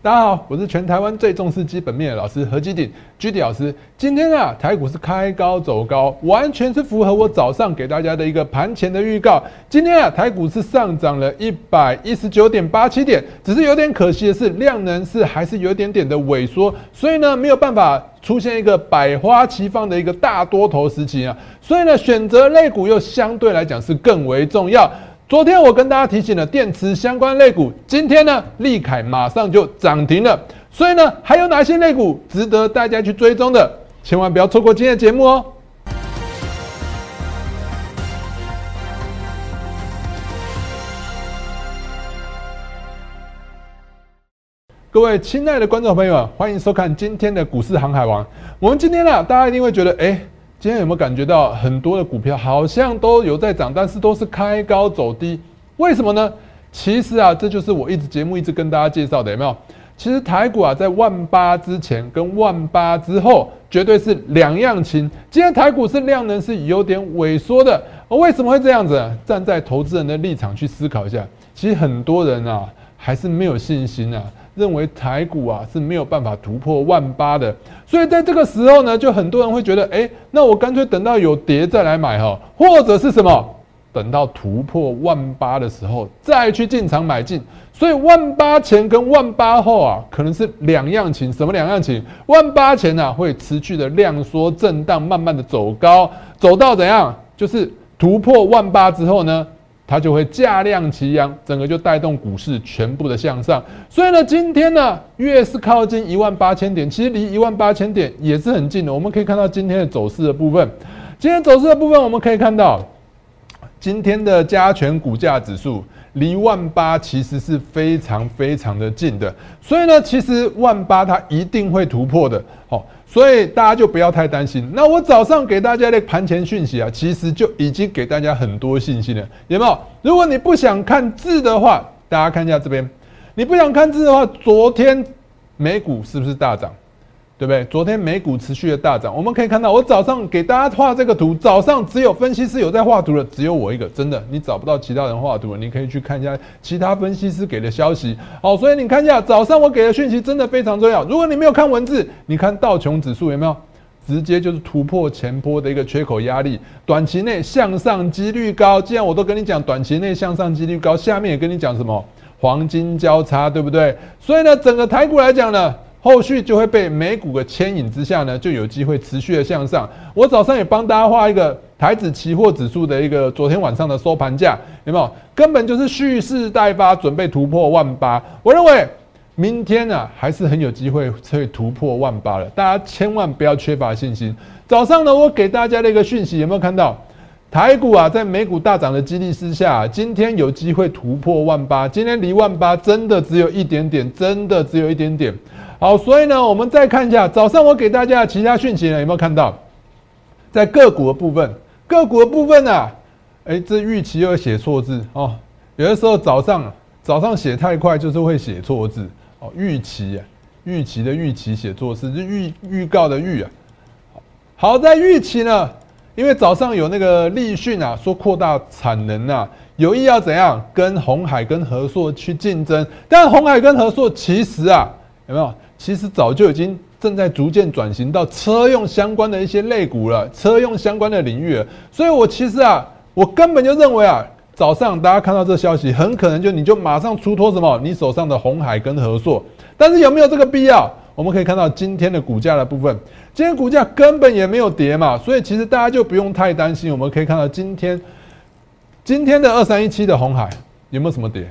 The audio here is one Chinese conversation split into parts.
大家好，我是全台湾最重视基本面的老师何基鼎居 D 老师。今天啊，台股是开高走高，完全是符合我早上给大家的一个盘前的预告。今天啊，台股是上涨了一百一十九点八七点，只是有点可惜的是，量能是还是有点点的萎缩，所以呢，没有办法出现一个百花齐放的一个大多头时期啊。所以呢，选择类股又相对来讲是更为重要。昨天我跟大家提醒了电池相关类股，今天呢，利凯马上就涨停了。所以呢，还有哪些类股值得大家去追踪的？千万不要错过今天的节目哦！各位亲爱的观众朋友们，欢迎收看今天的股市航海王。我们今天呢，大家一定会觉得，哎。今天有没有感觉到很多的股票好像都有在涨，但是都是开高走低？为什么呢？其实啊，这就是我一直节目一直跟大家介绍的，有没有？其实台股啊，在万八之前跟万八之后，绝对是两样情。今天台股是量能是有点萎缩的，为什么会这样子？站在投资人的立场去思考一下，其实很多人啊，还是没有信心啊。认为台股啊是没有办法突破万八的，所以在这个时候呢，就很多人会觉得，哎，那我干脆等到有跌再来买哈，或者是什么，等到突破万八的时候再去进场买进。所以万八前跟万八后啊，可能是两样情。什么两样情？万八前呢会持续的量缩震荡，慢慢的走高，走到怎样？就是突破万八之后呢？它就会价量齐扬，整个就带动股市全部的向上。所以呢，今天呢，越是靠近一万八千点，其实离一万八千点也是很近的。我们可以看到今天的走势的部分，今天走势的部分，我们可以看到今天的加权股价指数离万八其实是非常非常的近的。所以呢，其实万八它一定会突破的。好。所以大家就不要太担心。那我早上给大家的盘前讯息啊，其实就已经给大家很多信心了，有没有？如果你不想看字的话，大家看一下这边。你不想看字的话，昨天美股是不是大涨？对不对？昨天美股持续的大涨，我们可以看到，我早上给大家画这个图，早上只有分析师有在画图的，只有我一个，真的，你找不到其他人画图了，你可以去看一下其他分析师给的消息。好，所以你看一下早上我给的讯息真的非常重要。如果你没有看文字，你看道琼指数有没有直接就是突破前波的一个缺口压力，短期内向上几率高。既然我都跟你讲短期内向上几率高，下面也跟你讲什么黄金交叉，对不对？所以呢，整个台股来讲呢。后续就会被美股的牵引之下呢，就有机会持续的向上。我早上也帮大家画一个台指期货指数的一个昨天晚上的收盘价，有没有？根本就是蓄势待发，准备突破万八。我认为明天呢，还是很有机会会突破万八的，大家千万不要缺乏信心。早上呢，我给大家的一个讯息，有没有看到？台股啊，在美股大涨的激励之下，今天有机会突破万八。今天离万八真的只有一点点，真的只有一点点。好，所以呢，我们再看一下早上我给大家的其他讯息呢，有没有看到？在个股的部分，个股的部分呢，哎，这预期又写错字哦。有的时候早上早上写太快，就是会写错字哦。预期啊，预期的预期写错字，就预预告的预啊。好在预期呢。因为早上有那个立讯啊，说扩大产能啊，有意要怎样跟红海跟和硕去竞争。但红海跟和硕其实啊，有没有？其实早就已经正在逐渐转型到车用相关的一些类股了，车用相关的领域了。所以我其实啊，我根本就认为啊，早上大家看到这消息，很可能就你就马上出脱什么，你手上的红海跟合硕。但是有没有这个必要？我们可以看到今天的股价的部分，今天股价根本也没有跌嘛，所以其实大家就不用太担心。我们可以看到今天今天的二三一七的红海有没有什么跌？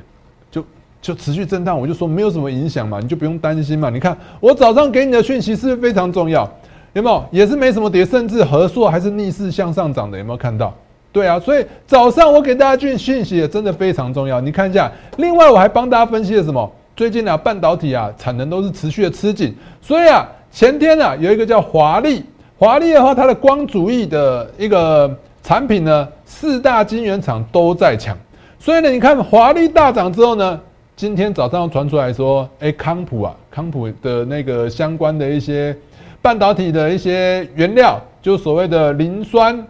就持续震荡，我就说没有什么影响嘛，你就不用担心嘛。你看我早上给你的讯息是不是非常重要？有没有？也是没什么跌，甚至合硕还是逆势向上涨的，有没有看到？对啊，所以早上我给大家讯讯息也真的非常重要。你看一下，另外我还帮大家分析了什么？最近呢，半导体啊产能都是持续的吃紧，所以啊，前天呢有一个叫华丽，华丽的话，它的光主义的一个产品呢，四大晶圆厂都在抢，所以呢，你看华丽大涨之后呢，今天早上传出来说，哎，康普啊，康普的那个相关的一些半导体的一些原料，就所谓的磷酸、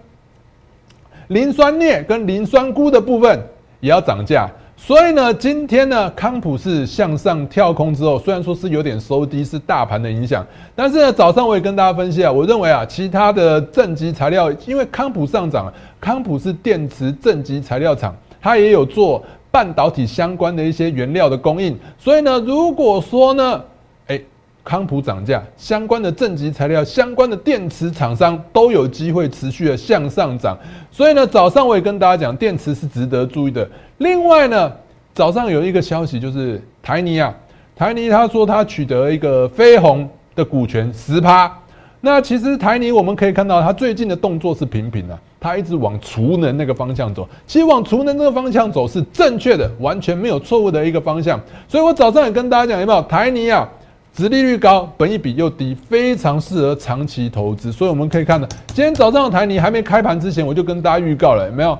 磷酸镍跟磷酸钴的部分也要涨价。所以呢，今天呢，康普是向上跳空之后，虽然说是有点收低，是大盘的影响，但是呢，早上我也跟大家分析啊，我认为啊，其他的正极材料，因为康普上涨，康普是电池正极材料厂，它也有做半导体相关的一些原料的供应，所以呢，如果说呢，哎，康普涨价，相关的正极材料、相关的电池厂商都有机会持续的向上涨，所以呢，早上我也跟大家讲，电池是值得注意的。另外呢，早上有一个消息，就是台泥啊，台泥他说他取得一个飞鸿的股权十趴。那其实台泥我们可以看到，他最近的动作是频频啊，他一直往储能那个方向走。其实往储能那个方向走是正确的，完全没有错误的一个方向。所以我早上也跟大家讲，有没有台泥啊，殖利率高，本益比又低，非常适合长期投资。所以我们可以看到，今天早上的台泥还没开盘之前，我就跟大家预告了，有没有？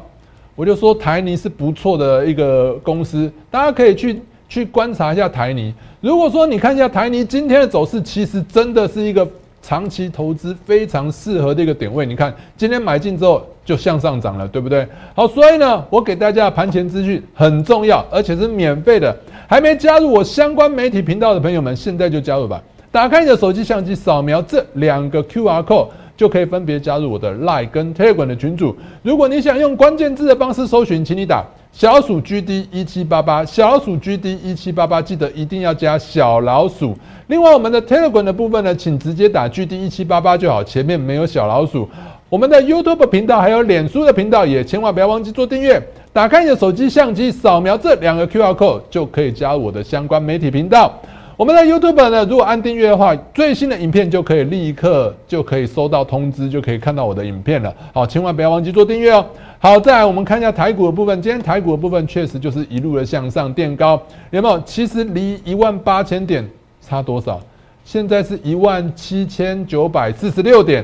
我就说台泥是不错的一个公司，大家可以去去观察一下台泥。如果说你看一下台泥今天的走势，其实真的是一个长期投资非常适合的一个点位。你看今天买进之后就向上涨了，对不对？好，所以呢，我给大家盘前资讯很重要，而且是免费的。还没加入我相关媒体频道的朋友们，现在就加入吧！打开你的手机相机，扫描这两个 Q R code。就可以分别加入我的 Line 跟 Telegram 的群组。如果你想用关键字的方式搜寻，请你打小鼠 GD 一七八八，小鼠 GD 一七八八，记得一定要加小老鼠。另外，我们的 Telegram 的部分呢，请直接打 GD 一七八八就好，前面没有小老鼠。我们的 YouTube 频道还有脸书的频道，也千万不要忘记做订阅。打开你的手机相机，扫描这两个 QR code 就可以加入我的相关媒体频道。我们的 YouTube 呢，如果按订阅的话，最新的影片就可以立刻就可以收到通知，就可以看到我的影片了。好，千万不要忘记做订阅哦。好，再来我们看一下台股的部分，今天台股的部分确实就是一路的向上垫高，有没有？其实离一万八千点差多少？现在是一万七千九百四十六点，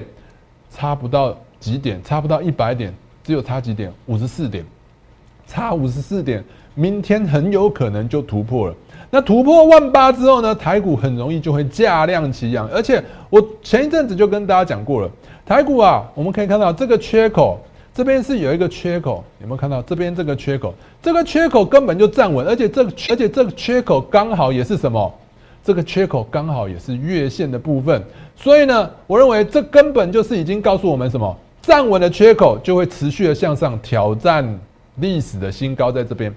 差不到几点，差不到一百点，只有差几点，五十四点，差五十四点，明天很有可能就突破了。那突破万八之后呢？台股很容易就会价量齐扬，而且我前一阵子就跟大家讲过了，台股啊，我们可以看到这个缺口，这边是有一个缺口，有没有看到这边这个缺口？这个缺口根本就站稳，而且这个而且这个缺口刚好也是什么？这个缺口刚好也是月线的部分，所以呢，我认为这根本就是已经告诉我们什么？站稳的缺口就会持续的向上挑战历史的新高，在这边。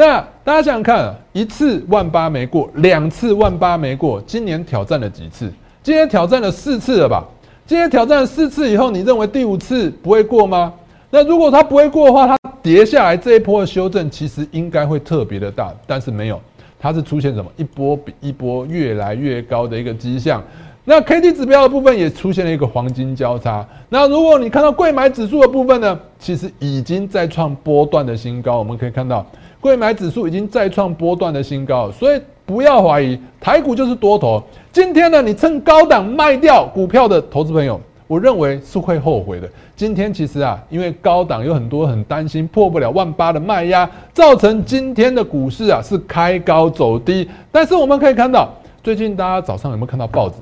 那大家想想看，一次万八没过，两次万八没过，今年挑战了几次？今天挑战了四次了吧？今天挑战了四次以后，你认为第五次不会过吗？那如果它不会过的话，它跌下来这一波的修正其实应该会特别的大，但是没有，它是出现什么一波比一波越来越高的一个迹象。那 K D 指标的部分也出现了一个黄金交叉。那如果你看到贵买指数的部分呢，其实已经在创波段的新高，我们可以看到。贵买指数已经再创波段的新高，所以不要怀疑台股就是多头。今天呢，你趁高档卖掉股票的投资朋友，我认为是会后悔的。今天其实啊，因为高档有很多很担心破不了万八的卖压，造成今天的股市啊是开高走低。但是我们可以看到，最近大家早上有没有看到报纸？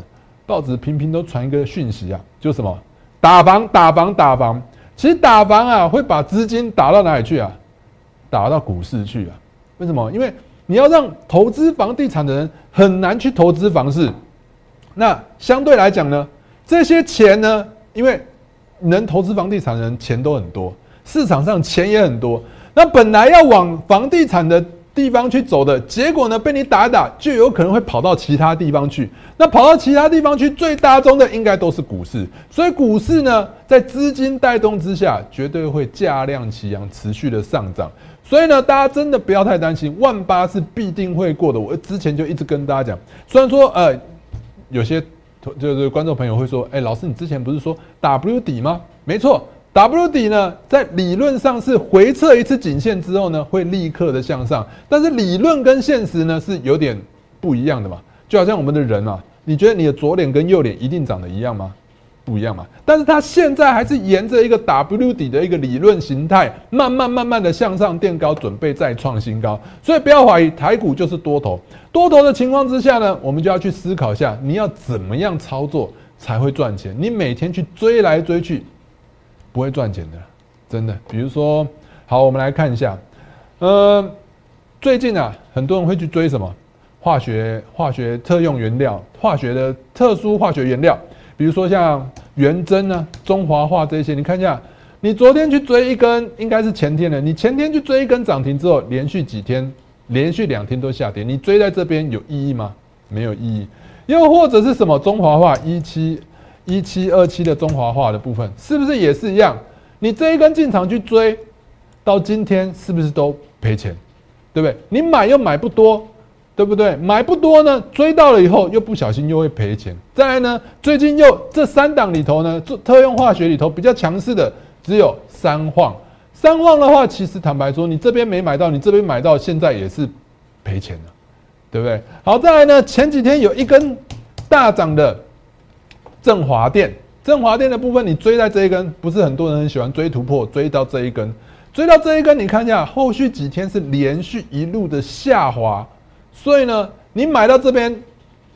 报纸频频都传一个讯息啊，就什么打房、打房、打房。其实打房啊，会把资金打到哪里去啊？打到股市去啊？为什么？因为你要让投资房地产的人很难去投资房市。那相对来讲呢，这些钱呢，因为能投资房地产的人钱都很多，市场上钱也很多。那本来要往房地产的地方去走的结果呢，被你打打，就有可能会跑到其他地方去。那跑到其他地方去，最大宗的应该都是股市。所以股市呢，在资金带动之下，绝对会价量齐扬，持续的上涨。所以呢，大家真的不要太担心，万八是必定会过的。我之前就一直跟大家讲，虽然说呃，有些就是观众朋友会说，哎，老师你之前不是说 W 底吗？没错，W 底呢，在理论上是回撤一次颈线之后呢，会立刻的向上，但是理论跟现实呢是有点不一样的嘛。就好像我们的人啊，你觉得你的左脸跟右脸一定长得一样吗？不一样嘛，但是它现在还是沿着一个 W 底的一个理论形态，慢慢慢慢的向上垫高，准备再创新高。所以不要怀疑，台股就是多头。多头的情况之下呢，我们就要去思考一下，你要怎么样操作才会赚钱？你每天去追来追去，不会赚钱的，真的。比如说，好，我们来看一下，呃，最近啊，很多人会去追什么化学、化学特用原料、化学的特殊化学原料，比如说像元真啊、中华化这些。你看一下，你昨天去追一根，应该是前天的，你前天去追一根涨停之后，连续几天，连续两天都下跌，你追在这边有意义吗？没有意义。又或者是什么中华化一七一七二七的中华化的部分，是不是也是一样？你这一根进场去追，到今天是不是都赔钱？对不对？你买又买不多，对不对？买不多呢，追到了以后又不小心又会赔钱。再来呢，最近又这三档里头呢，做特用化学里头比较强势的只有三晃。三晃的话，其实坦白说，你这边没买到，你这边买到，现在也是赔钱的，对不对？好，再来呢，前几天有一根大涨的振华电。振华电的部分，你追在这一根，不是很多人很喜欢追突破，追到这一根，追到这一根，你看一下，后续几天是连续一路的下滑，所以呢，你买到这边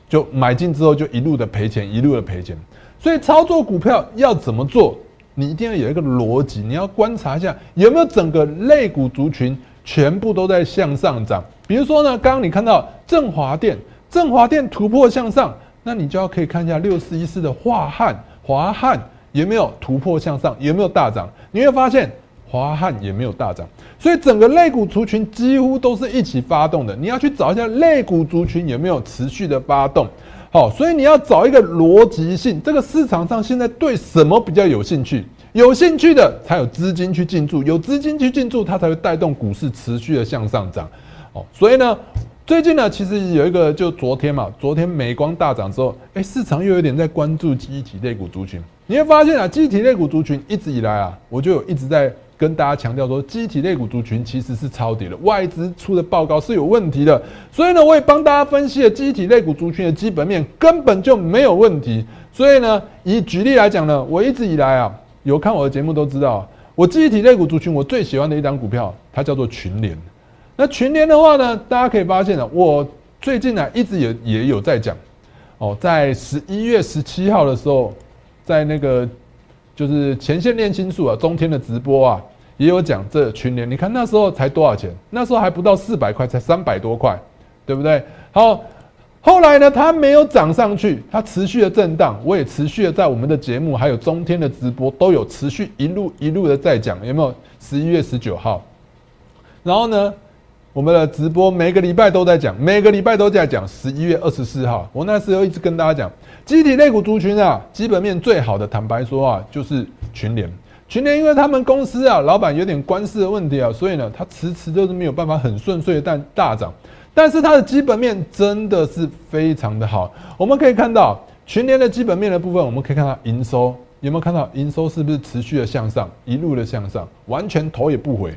就买进之后就一路的赔钱，一路的赔钱。所以操作股票要怎么做？你一定要有一个逻辑，你要观察一下有没有整个类股族群全部都在向上涨。比如说呢，刚刚你看到振华电，振华电突破向上，那你就要可以看一下六四一四的华汉。华汉有没有突破向上？有没有大涨？你会发现华汉也没有大涨，所以整个类股族群几乎都是一起发动的。你要去找一下类股族群有没有持续的发动，好，所以你要找一个逻辑性。这个市场上现在对什么比较有兴趣？有兴趣的才有资金去进驻，有资金去进驻，它才会带动股市持续的向上涨。哦，所以呢。最近呢，其实有一个，就昨天嘛，昨天美光大涨之后，哎，市场又有点在关注机体类股族群。你会发现啊，机体类股族群一直以来啊，我就有一直在跟大家强调说，机体类股族群其实是超跌的，外资出的报告是有问题的。所以呢，我也帮大家分析了机体类股族群的基本面根本就没有问题。所以呢，以举例来讲呢，我一直以来啊，有看我的节目都知道，我机体类股族群我最喜欢的一张股票，它叫做群联。那群联的话呢，大家可以发现呢，我最近呢一直也也有在讲，哦，在十一月十七号的时候，在那个就是前线练心术啊，中天的直播啊，也有讲这群联。你看那时候才多少钱？那时候还不到四百块，才三百多块，对不对？好，后来呢，它没有涨上去，它持续的震荡。我也持续的在我们的节目还有中天的直播都有持续一路一路的在讲，有没有？十一月十九号，然后呢？我们的直播每个礼拜都在讲，每个礼拜都在讲。十一月二十四号，我那时候一直跟大家讲，集体类股族群啊，基本面最好的，坦白说啊，就是群联。去年因为他们公司啊，老板有点官司的问题啊，所以呢，他迟迟都是没有办法很顺遂的但大涨。但是它的基本面真的是非常的好。我们可以看到群联的基本面的部分，我们可以看到营收有没有看到营收是不是持续的向上，一路的向上，完全头也不回。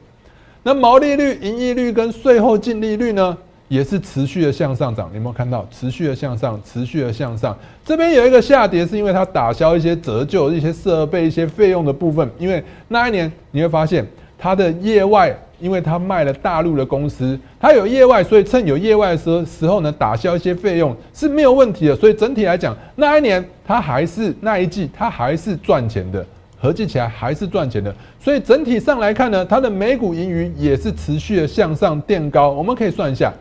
那毛利率、盈利率跟税后净利率呢，也是持续的向上涨。有没有看到持续的向上、持续的向上？这边有一个下跌，是因为它打消一些折旧、一些设备、一些费用的部分。因为那一年你会发现它的业外，因为它卖了大陆的公司，它有业外，所以趁有业外的时时候呢，打消一些费用是没有问题的。所以整体来讲，那一年它还是那一季它还是赚钱的。合计起来还是赚钱的，所以整体上来看呢，它的每股盈余也是持续的向上垫高。我们可以算一下，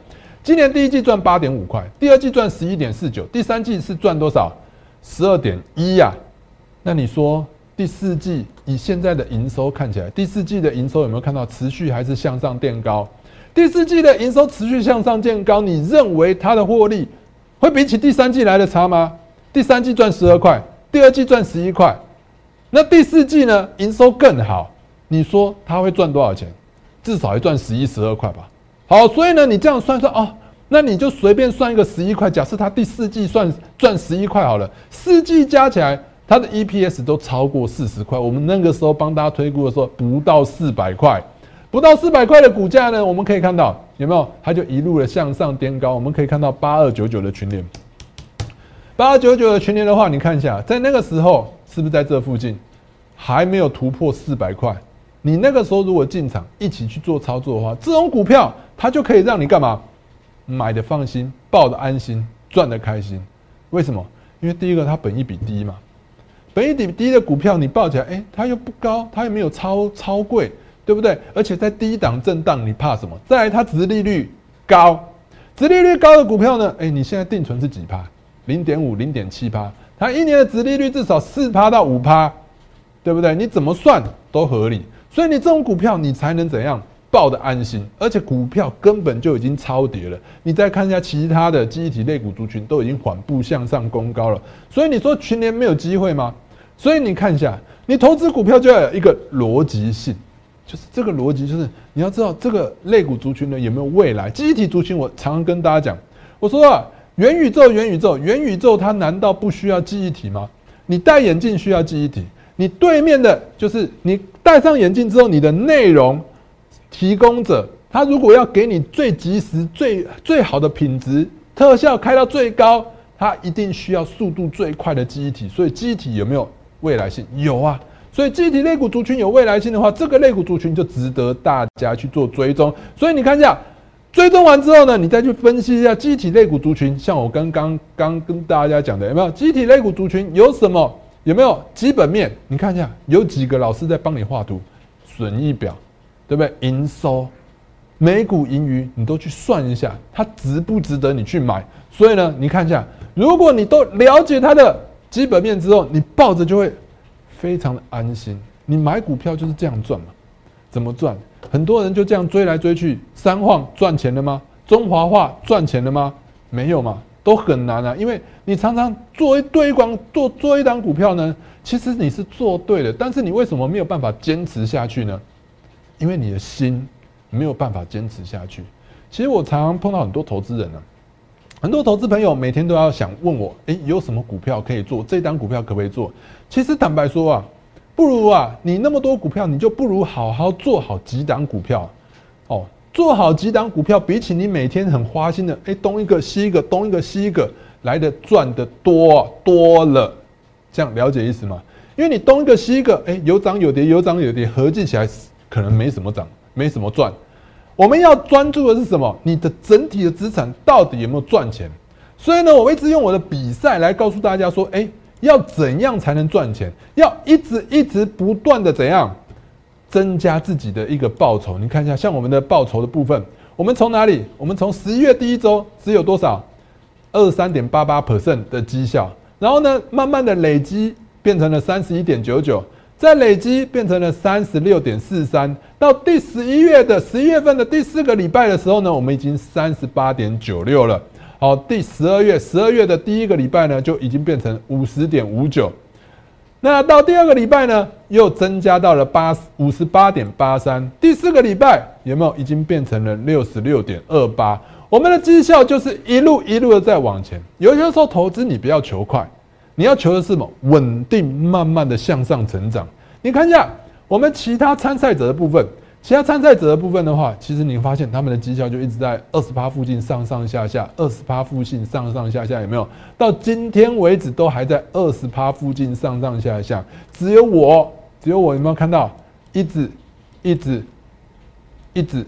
今年第一季赚八点五块，第二季赚十一点四九，第三季是赚多少？十二点一呀。那你说第四季以现在的营收看起来，第四季的营收有没有看到持续还是向上垫高？第四季的营收持续向上垫高，你认为它的获利会比起第三季来的差吗？第三季赚十二块，第二季赚十一块。那第四季呢？营收更好，你说它会赚多少钱？至少要赚十一、十二块吧。好，所以呢，你这样算算哦，那你就随便算一个十一块。假设它第四季算赚十一块好了，四季加起来，它的 EPS 都超过四十块。我们那个时候帮大家推估的时候，不到四百块，不到四百块的股价呢，我们可以看到有没有？它就一路的向上颠高。我们可以看到八二九九的群联，八二九九的群联的话，你看一下，在那个时候。是不是在这附近还没有突破四百块？你那个时候如果进场一起去做操作的话，这种股票它就可以让你干嘛？买的放心，抱的安心，赚的开心。为什么？因为第一个它本益比低嘛，本益比低的股票你抱起来，哎，它又不高，它又没有超超贵，对不对？而且在低档震荡，你怕什么？再来，它殖利率高，殖利率高的股票呢？哎，你现在定存是几趴？零点五、零点七趴，它一年的殖利率至少四趴到五趴，对不对？你怎么算都合理。所以你这种股票，你才能怎样抱的安心？而且股票根本就已经超跌了。你再看一下其他的记忆体类股族群，都已经缓步向上攻高了。所以你说群联没有机会吗？所以你看一下，你投资股票就要有一个逻辑性。就是这个逻辑，就是你要知道这个类股族群呢有没有未来？记忆体族群，我常常跟大家讲，我说啊，元宇宙，元宇宙，元宇宙，它难道不需要记忆体吗？你戴眼镜需要记忆体，你对面的就是你戴上眼镜之后，你的内容提供者，他如果要给你最及时、最最好的品质，特效开到最高，他一定需要速度最快的记忆体。所以记忆体有没有未来性？有啊。所以，机体类股族群有未来性的话，这个类股族群就值得大家去做追踪。所以你看一下，追踪完之后呢，你再去分析一下机体类股族群。像我刚刚刚跟大家讲的，有没有机体类股族群有什么？有没有基本面？你看一下，有几个老师在帮你画图，损益表，对不对？营收、每股盈余，你都去算一下，它值不值得你去买？所以呢，你看一下，如果你都了解它的基本面之后，你抱着就会。非常的安心，你买股票就是这样赚嘛？怎么赚？很多人就这样追来追去，三晃赚钱了吗？中华化赚钱了吗？没有嘛，都很难啊。因为你常常做一堆光做做一档股票呢，其实你是做对的，但是你为什么没有办法坚持下去呢？因为你的心没有办法坚持下去。其实我常常碰到很多投资人呢，很多投资朋友每天都要想问我，诶，有什么股票可以做？这档股票可不可以做？其实坦白说啊，不如啊，你那么多股票，你就不如好好做好几档股票，哦，做好几档股票，比起你每天很花心的，哎，东一个西一个，东一个西一个，来的赚的多多了。这样了解意思吗？因为你东一个西一个，哎，有涨有跌，有涨有跌，合计起来可能没什么涨，没什么赚。我们要专注的是什么？你的整体的资产到底有没有赚钱？所以呢，我一直用我的比赛来告诉大家说，哎。要怎样才能赚钱？要一直一直不断的怎样增加自己的一个报酬？你看一下，像我们的报酬的部分，我们从哪里？我们从十一月第一周只有多少？二三点八八 percent 的绩效，然后呢，慢慢的累积变成了三十一点九九，再累积变成了三十六点四三，到第十一月的十一月份的第四个礼拜的时候呢，我们已经三十八点九六了。好，第十二月，十二月的第一个礼拜呢，就已经变成五十点五九。那到第二个礼拜呢，又增加到了八五十八点八三。第四个礼拜有没有已经变成了六十六点二八？我们的绩效就是一路一路的在往前。有些时候投资你不要求快，你要求的是什么？稳定，慢慢的向上成长。你看一下我们其他参赛者的部分。其他参赛者的部分的话，其实你发现他们的绩效就一直在二十趴附近上上下下，二十趴附近上上下下，有没有？到今天为止都还在二十趴附近上上下下，只有我，只有我有没有看到？一直，一直，一直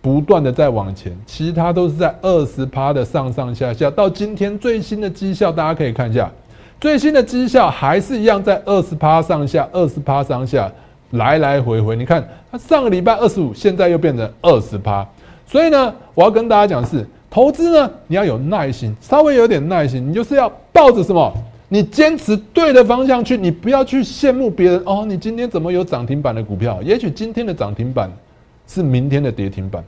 不断的在往前，其他都是在二十趴的上上下下。到今天最新的绩效，大家可以看一下，最新的绩效还是一样在二十趴上下，二十趴上下。来来回回，你看它上个礼拜二十五，现在又变成二十趴，所以呢，我要跟大家讲是投资呢，你要有耐心，稍微有点耐心，你就是要抱着什么，你坚持对的方向去，你不要去羡慕别人哦，你今天怎么有涨停板的股票？也许今天的涨停板是明天的跌停板，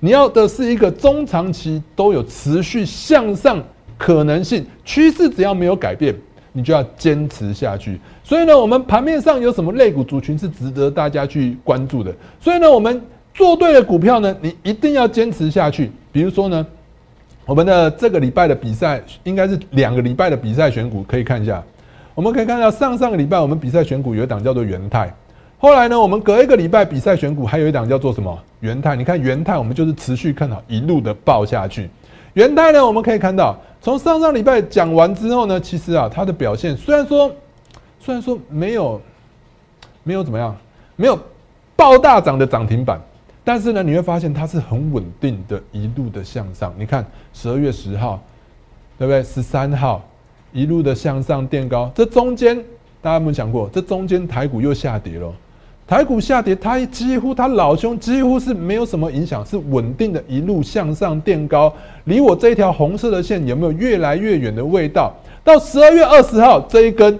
你要的是一个中长期都有持续向上可能性，趋势只要没有改变。你就要坚持下去。所以呢，我们盘面上有什么类股族群是值得大家去关注的？所以呢，我们做对了股票呢，你一定要坚持下去。比如说呢，我们的这个礼拜的比赛应该是两个礼拜的比赛选股，可以看一下。我们可以看到上上个礼拜我们比赛选股有一档叫做元泰，后来呢，我们隔一个礼拜比赛选股还有一档叫做什么元泰？你看元泰，我们就是持续看好，一路的爆下去。元泰呢，我们可以看到。从上上礼拜讲完之后呢，其实啊，它的表现虽然说，虽然说没有，没有怎么样，没有爆大涨的涨停板，但是呢，你会发现它是很稳定的，一路的向上。你看十二月十号，对不对？十三号一路的向上垫高，这中间大家有没有想过？这中间台股又下跌了，台股下跌，它几乎它老兄几乎是没有什么影响，是稳定的一路向上垫高，离我这一条红色的线有没有越来越远的味道？到十二月二十号这一根，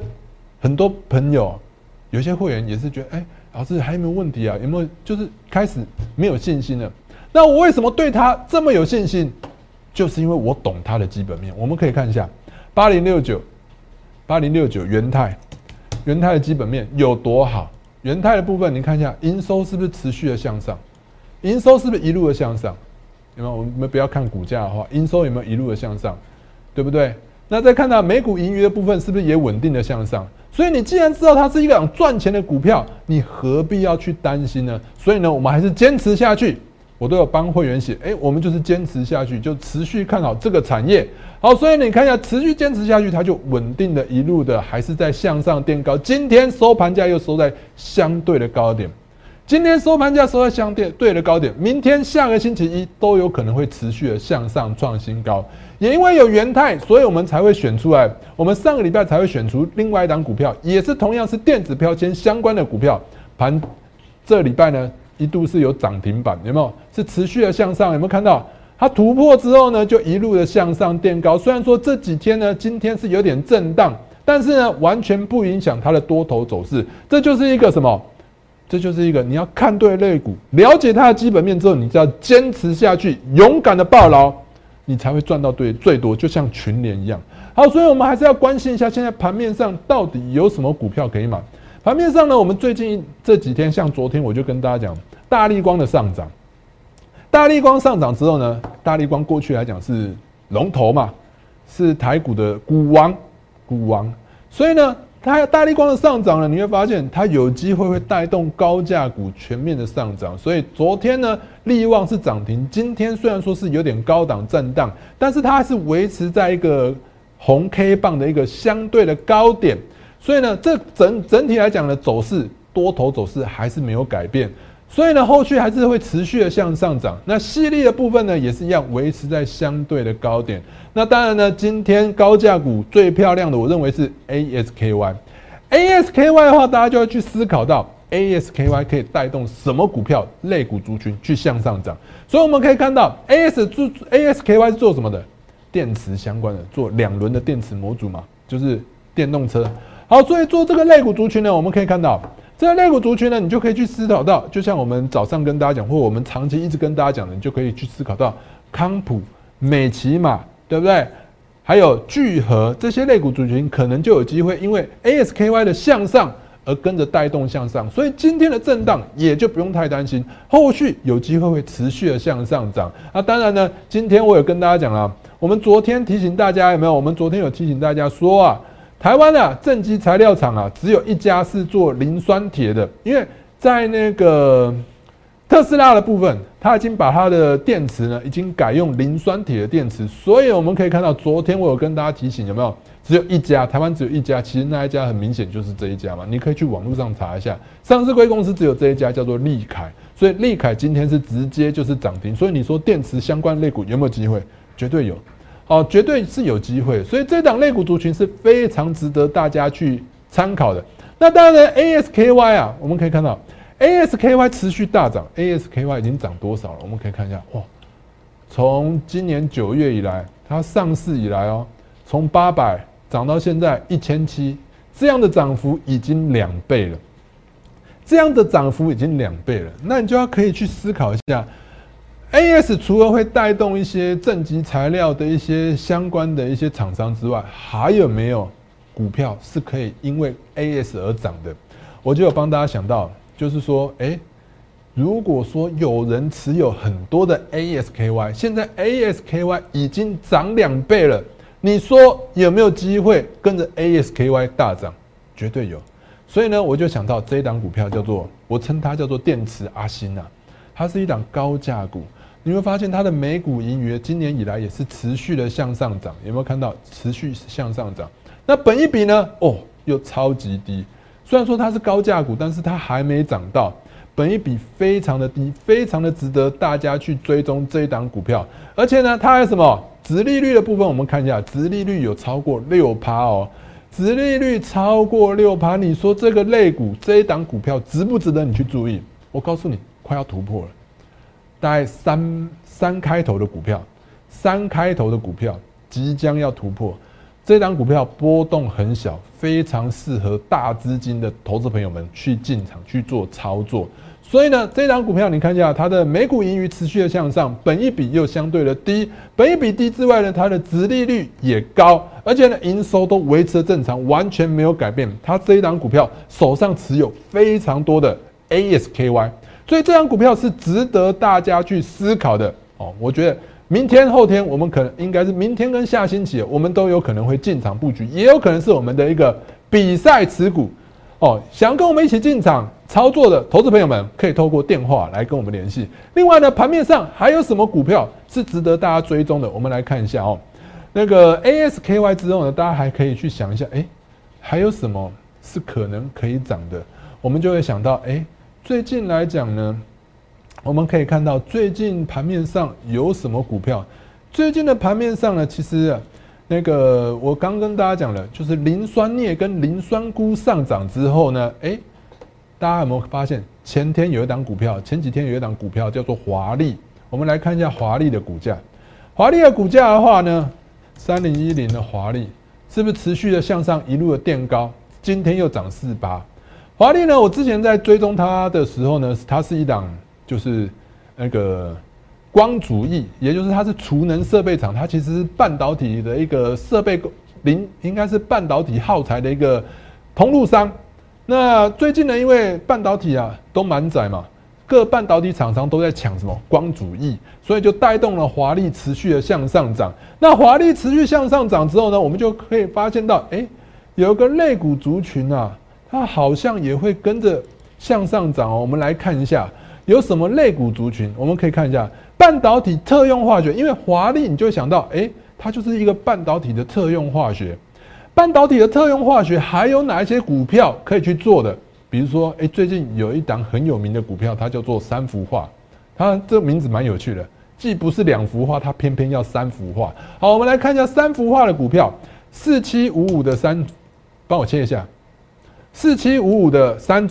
很多朋友有些会员也是觉得，哎，老师还有没有问题啊？有没有就是开始没有信心了？那我为什么对它这么有信心？就是因为我懂它的基本面。我们可以看一下八零六九八零六九元泰元泰的基本面有多好。元泰的部分，你看一下营收是不是持续的向上？营收是不是一路的向上？有没有？我们不要看股价的话，营收有没有一路的向上？对不对？那再看到每股盈余的部分，是不是也稳定的向上？所以你既然知道它是一个赚钱的股票，你何必要去担心呢？所以呢，我们还是坚持下去。我都有帮会员写，哎，我们就是坚持下去，就持续看好这个产业。好，所以你看一下，持续坚持下去，它就稳定的一路的还是在向上垫高。今天收盘价又收在相对的高点，今天收盘价收在相对对的高点，明天下个星期一都有可能会持续的向上创新高。也因为有元泰，所以我们才会选出来。我们上个礼拜才会选出另外一档股票，也是同样是电子标签相关的股票。盘这礼拜呢？一度是有涨停板，有没有？是持续的向上，有没有看到？它突破之后呢，就一路的向上垫高。虽然说这几天呢，今天是有点震荡，但是呢，完全不影响它的多头走势。这就是一个什么？这就是一个你要看对类股，了解它的基本面之后，你就要坚持下去，勇敢的抱牢，你才会赚到对最多。就像群联一样。好，所以我们还是要关心一下，现在盘面上到底有什么股票可以买？盘面上呢，我们最近这几天，像昨天我就跟大家讲，大力光的上涨，大力光上涨之后呢，大力光过去来讲是龙头嘛，是台股的股王，股王，所以呢，它大力光的上涨呢，你会发现它有机会会带动高价股全面的上涨，所以昨天呢，力旺是涨停，今天虽然说是有点高档震荡，但是它是维持在一个红 K 棒的一个相对的高点。所以呢，这整整体来讲的走势，多头走势还是没有改变。所以呢，后续还是会持续的向上涨。那细粒的部分呢，也是一样维持在相对的高点。那当然呢，今天高价股最漂亮的，我认为是 ASKY。ASKY 的话，大家就要去思考到 ASKY 可以带动什么股票、类股族群去向上涨。所以我们可以看到，AS 做 ASKY 是做什么的？电池相关的，做两轮的电池模组嘛，就是电动车。好，所以做这个肋骨族群呢，我们可以看到，这个肋骨族群呢，你就可以去思考到，就像我们早上跟大家讲，或我们长期一直跟大家讲的，你就可以去思考到康普、美骑马，对不对？还有聚合这些肋骨族群，可能就有机会，因为 ASKY 的向上而跟着带动向上，所以今天的震荡也就不用太担心，后续有机会会持续的向上涨。那当然呢，今天我有跟大家讲了，我们昨天提醒大家有没有？我们昨天有提醒大家说啊。台湾啊，正极材料厂啊，只有一家是做磷酸铁的。因为在那个特斯拉的部分，它已经把它的电池呢，已经改用磷酸铁的电池。所以我们可以看到，昨天我有跟大家提醒，有没有？只有一家，台湾只有一家。其实那一家很明显就是这一家嘛。你可以去网络上查一下，上市贵公司只有这一家，叫做利凯。所以利凯今天是直接就是涨停。所以你说电池相关类股有没有机会？绝对有。哦，绝对是有机会，所以这档类股族群是非常值得大家去参考的。那当然，ASKY 啊，我们可以看到 ASKY 持续大涨，ASKY 已经涨多少了？我们可以看一下，哇，从今年九月以来，它上市以来哦，从八百涨到现在一千七，这样的涨幅已经两倍了，这样的涨幅已经两倍了，那你就要可以去思考一下。A.S. 除了会带动一些正极材料的一些相关的一些厂商之外，还有没有股票是可以因为 A.S. 而涨的？我就有帮大家想到，就是说，哎，如果说有人持有很多的 A.S.K.Y，现在 A.S.K.Y 已经涨两倍了，你说有没有机会跟着 A.S.K.Y 大涨？绝对有。所以呢，我就想到这一档股票叫做，我称它叫做电池阿星呐，它是一档高价股。你会发现它的美股盈余今年以来也是持续的向上涨，有没有看到持续向上涨？那本一比呢？哦，又超级低。虽然说它是高价股，但是它还没涨到本一比非常的低，非常的值得大家去追踪这一档股票。而且呢，它还有什么？殖利率的部分，我们看一下，殖利率有超过六趴哦。殖利率超过六趴，你说这个类股这一档股票值不值得你去注意？我告诉你，快要突破了，大概三三开头的股票，三开头的股票即将要突破。这档股票波动很小，非常适合大资金的投资朋友们去进场去做操作。所以呢，这档股票你看一下，它的每股盈余持续的向上，本益比又相对的低，本益比低之外呢，它的殖利率也高，而且呢，营收都维持正常，完全没有改变。它这一档股票手上持有非常多的 ASKY，所以这张股票是值得大家去思考的哦。我觉得。明天后天，我们可能应该是明天跟下星期，我们都有可能会进场布局，也有可能是我们的一个比赛持股哦。想跟我们一起进场操作的投资朋友们，可以透过电话来跟我们联系。另外呢，盘面上还有什么股票是值得大家追踪的？我们来看一下哦。那个 ASKY 之后呢，大家还可以去想一下，哎，还有什么是可能可以涨的？我们就会想到，哎，最近来讲呢。我们可以看到最近盘面上有什么股票？最近的盘面上呢，其实那个我刚跟大家讲了，就是磷酸镍跟磷酸钴上涨之后呢，哎，大家有没有发现前天有一档股票，前几天有一档股票叫做华丽？我们来看一下华丽的股价。华丽的股价的话呢，三零一零的华丽是不是持续的向上一路的垫高？今天又涨四八。华丽呢，我之前在追踪它的时候呢，它是一档。就是那个光主义，也就是它是储能设备厂，它其实是半导体的一个设备零，应该是半导体耗材的一个通路商。那最近呢，因为半导体啊都满载嘛，各半导体厂商都在抢什么光主义，所以就带动了华丽持续的向上涨。那华丽持续向上涨之后呢，我们就可以发现到，哎，有一个类股族群啊，它好像也会跟着向上涨哦。我们来看一下。有什么类股族群？我们可以看一下半导体特用化学，因为华丽，你就会想到，哎，它就是一个半导体的特用化学。半导体的特用化学还有哪一些股票可以去做的？比如说，哎，最近有一档很有名的股票，它叫做三幅画，它这个名字蛮有趣的，既不是两幅画，它偏偏要三幅画。好，我们来看一下三幅画的股票，四七五五的三，帮我切一下，四七五五的三